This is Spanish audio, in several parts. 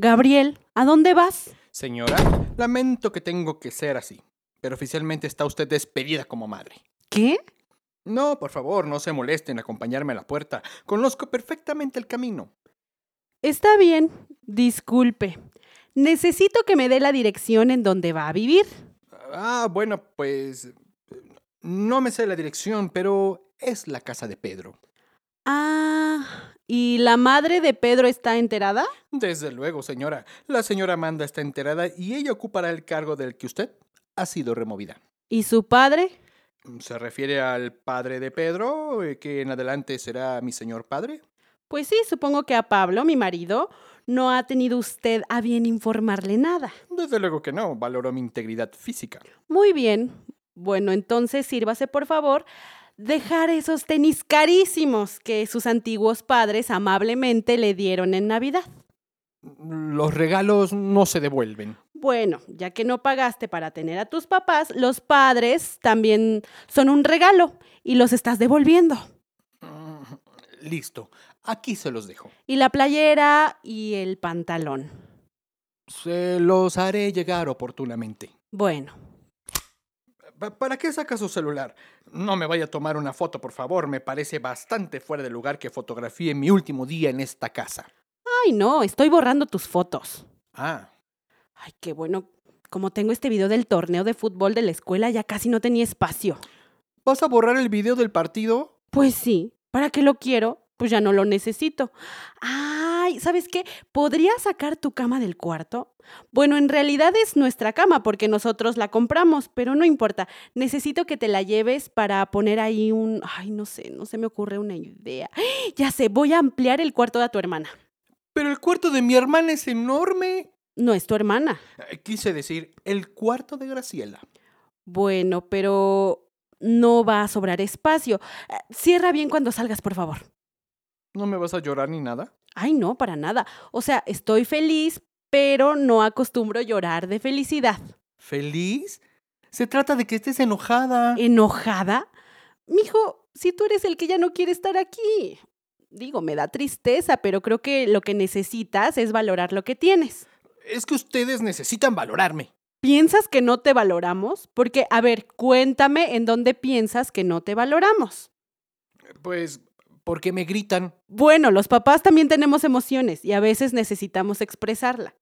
Gabriel, ¿a dónde vas? Señora, lamento que tengo que ser así, pero oficialmente está usted despedida como madre. ¿Qué? No, por favor, no se molesten en acompañarme a la puerta. Conozco perfectamente el camino. Está bien, disculpe. Necesito que me dé la dirección en donde va a vivir. Ah, bueno, pues... No me sé la dirección, pero es la casa de Pedro. Ah, ¿y la madre de Pedro está enterada? Desde luego, señora. La señora Amanda está enterada y ella ocupará el cargo del que usted ha sido removida. ¿Y su padre? ¿Se refiere al padre de Pedro, eh, que en adelante será mi señor padre? Pues sí, supongo que a Pablo, mi marido, no ha tenido usted a bien informarle nada. Desde luego que no, valoro mi integridad física. Muy bien. Bueno, entonces sírvase, por favor, dejar esos tenis carísimos que sus antiguos padres amablemente le dieron en Navidad. Los regalos no se devuelven. Bueno, ya que no pagaste para tener a tus papás, los padres también son un regalo y los estás devolviendo. Mm, Listo, aquí se los dejo. Y la playera y el pantalón. Se los haré llegar oportunamente. Bueno, ¿Para qué saca su celular? No me vaya a tomar una foto, por favor. Me parece bastante fuera de lugar que fotografíe mi último día en esta casa. ay no, estoy borrando tus fotos. Ah, Ay, qué bueno. Como tengo este video del torneo de fútbol de la escuela, ya casi no tenía espacio. ¿vas a borrar el video del partido? Pues sí, ¿para qué lo quiero? Pues ya no lo necesito. Ay, ¿sabes qué? ¿Podría sacar tu cama del cuarto? Bueno, en realidad es nuestra cama porque nosotros la compramos, pero no importa. Necesito que te la lleves para poner ahí un... Ay, no sé, no se me ocurre una idea. Ya sé, voy a ampliar el cuarto de tu hermana. Pero el cuarto de mi hermana es enorme. No es tu hermana. Eh, Quise decir, el cuarto de Graciela. Bueno, pero no va a sobrar espacio. Eh, Cierra bien cuando salgas, por favor. ¿No me vas a llorar ni nada? Ay, no, para nada. O sea, estoy feliz, pero no acostumbro llorar de felicidad. ¿Feliz? Se trata de que estés enojada. ¿Enojada? Mijo, si tú eres el que ya no quiere estar aquí. Digo, me da tristeza, pero creo que lo que necesitas es valorar lo que tienes. Es que ustedes necesitan valorarme. ¿Piensas que no te valoramos? Porque, a ver, cuéntame en dónde piensas que no te valoramos. Pues porque me gritan. Bueno, los papás también tenemos emociones y a veces necesitamos expresarla.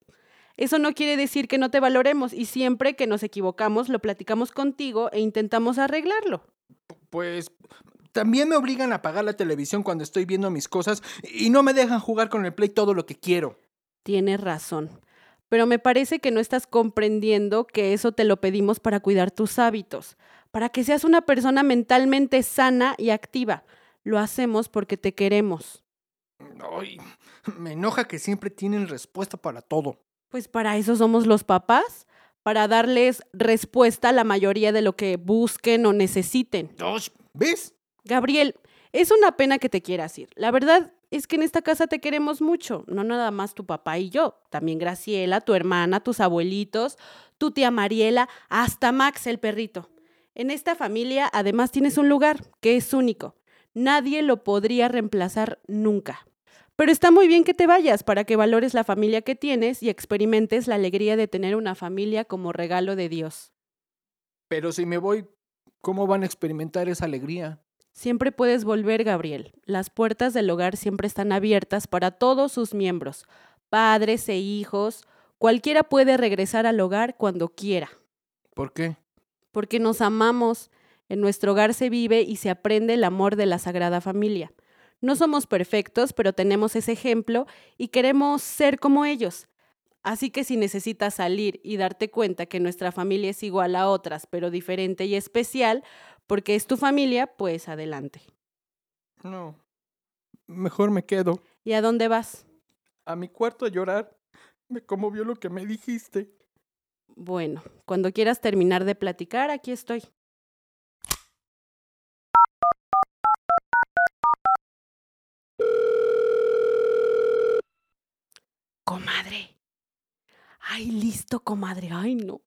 Eso no quiere decir que no te valoremos y siempre que nos equivocamos lo platicamos contigo e intentamos arreglarlo. Pues también me obligan a apagar la televisión cuando estoy viendo mis cosas y no me dejan jugar con el play todo lo que quiero. Tienes razón, pero me parece que no estás comprendiendo que eso te lo pedimos para cuidar tus hábitos, para que seas una persona mentalmente sana y activa. Lo hacemos porque te queremos. Ay, me enoja que siempre tienen respuesta para todo. Pues para eso somos los papás, para darles respuesta a la mayoría de lo que busquen o necesiten. ¿Ves? Gabriel, es una pena que te quieras ir. La verdad es que en esta casa te queremos mucho, no nada más tu papá y yo, también Graciela, tu hermana, tus abuelitos, tu tía Mariela, hasta Max el perrito. En esta familia además tienes un lugar que es único. Nadie lo podría reemplazar nunca. Pero está muy bien que te vayas para que valores la familia que tienes y experimentes la alegría de tener una familia como regalo de Dios. Pero si me voy, ¿cómo van a experimentar esa alegría? Siempre puedes volver, Gabriel. Las puertas del hogar siempre están abiertas para todos sus miembros, padres e hijos. Cualquiera puede regresar al hogar cuando quiera. ¿Por qué? Porque nos amamos. En nuestro hogar se vive y se aprende el amor de la Sagrada Familia. No somos perfectos, pero tenemos ese ejemplo y queremos ser como ellos. Así que si necesitas salir y darte cuenta que nuestra familia es igual a otras, pero diferente y especial, porque es tu familia, pues adelante. No. Mejor me quedo. ¿Y a dónde vas? A mi cuarto a llorar. Me conmovió lo que me dijiste. Bueno, cuando quieras terminar de platicar, aquí estoy. Comadre. Ay, listo, comadre. Ay, no.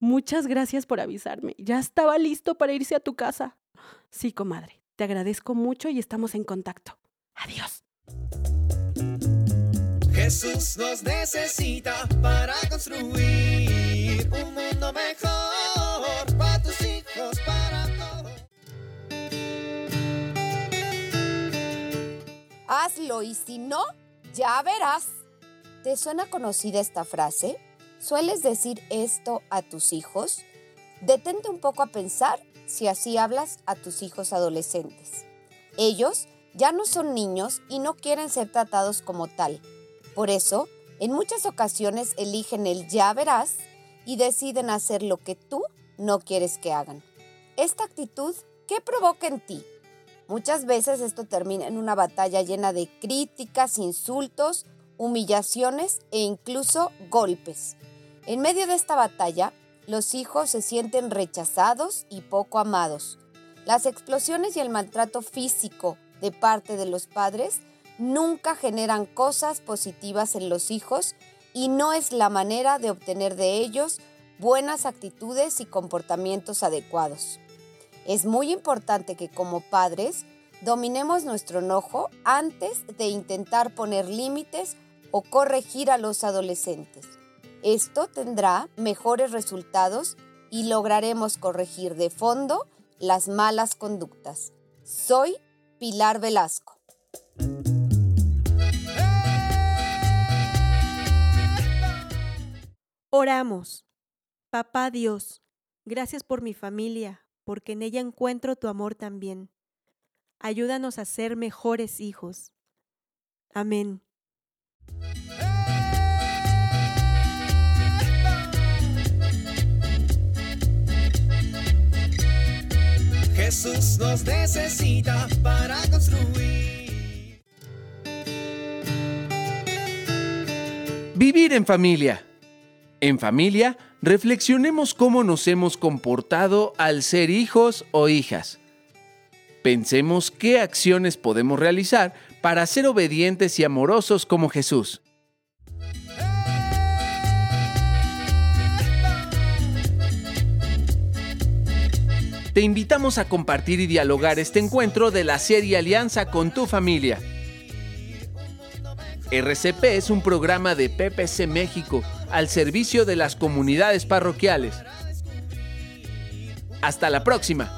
Muchas gracias por avisarme. Ya estaba listo para irse a tu casa. Sí, comadre. Te agradezco mucho y estamos en contacto. Adiós. Jesús nos necesita para construir un mundo mejor para tus hijos, para todos. Hazlo y si no, ya verás. ¿Te suena conocida esta frase? ¿Sueles decir esto a tus hijos? Detente un poco a pensar si así hablas a tus hijos adolescentes. Ellos ya no son niños y no quieren ser tratados como tal. Por eso, en muchas ocasiones eligen el ya verás y deciden hacer lo que tú no quieres que hagan. Esta actitud, ¿qué provoca en ti? Muchas veces esto termina en una batalla llena de críticas, insultos, humillaciones e incluso golpes. En medio de esta batalla, los hijos se sienten rechazados y poco amados. Las explosiones y el maltrato físico de parte de los padres nunca generan cosas positivas en los hijos y no es la manera de obtener de ellos buenas actitudes y comportamientos adecuados. Es muy importante que como padres dominemos nuestro enojo antes de intentar poner límites o corregir a los adolescentes. Esto tendrá mejores resultados y lograremos corregir de fondo las malas conductas. Soy Pilar Velasco. Oramos. Papá Dios, gracias por mi familia, porque en ella encuentro tu amor también. Ayúdanos a ser mejores hijos. Amén. Jesús nos necesita para construir. Vivir en familia. En familia, reflexionemos cómo nos hemos comportado al ser hijos o hijas. Pensemos qué acciones podemos realizar para ser obedientes y amorosos como Jesús. Te invitamos a compartir y dialogar este encuentro de la serie Alianza con tu familia. RCP es un programa de PPC México al servicio de las comunidades parroquiales. Hasta la próxima.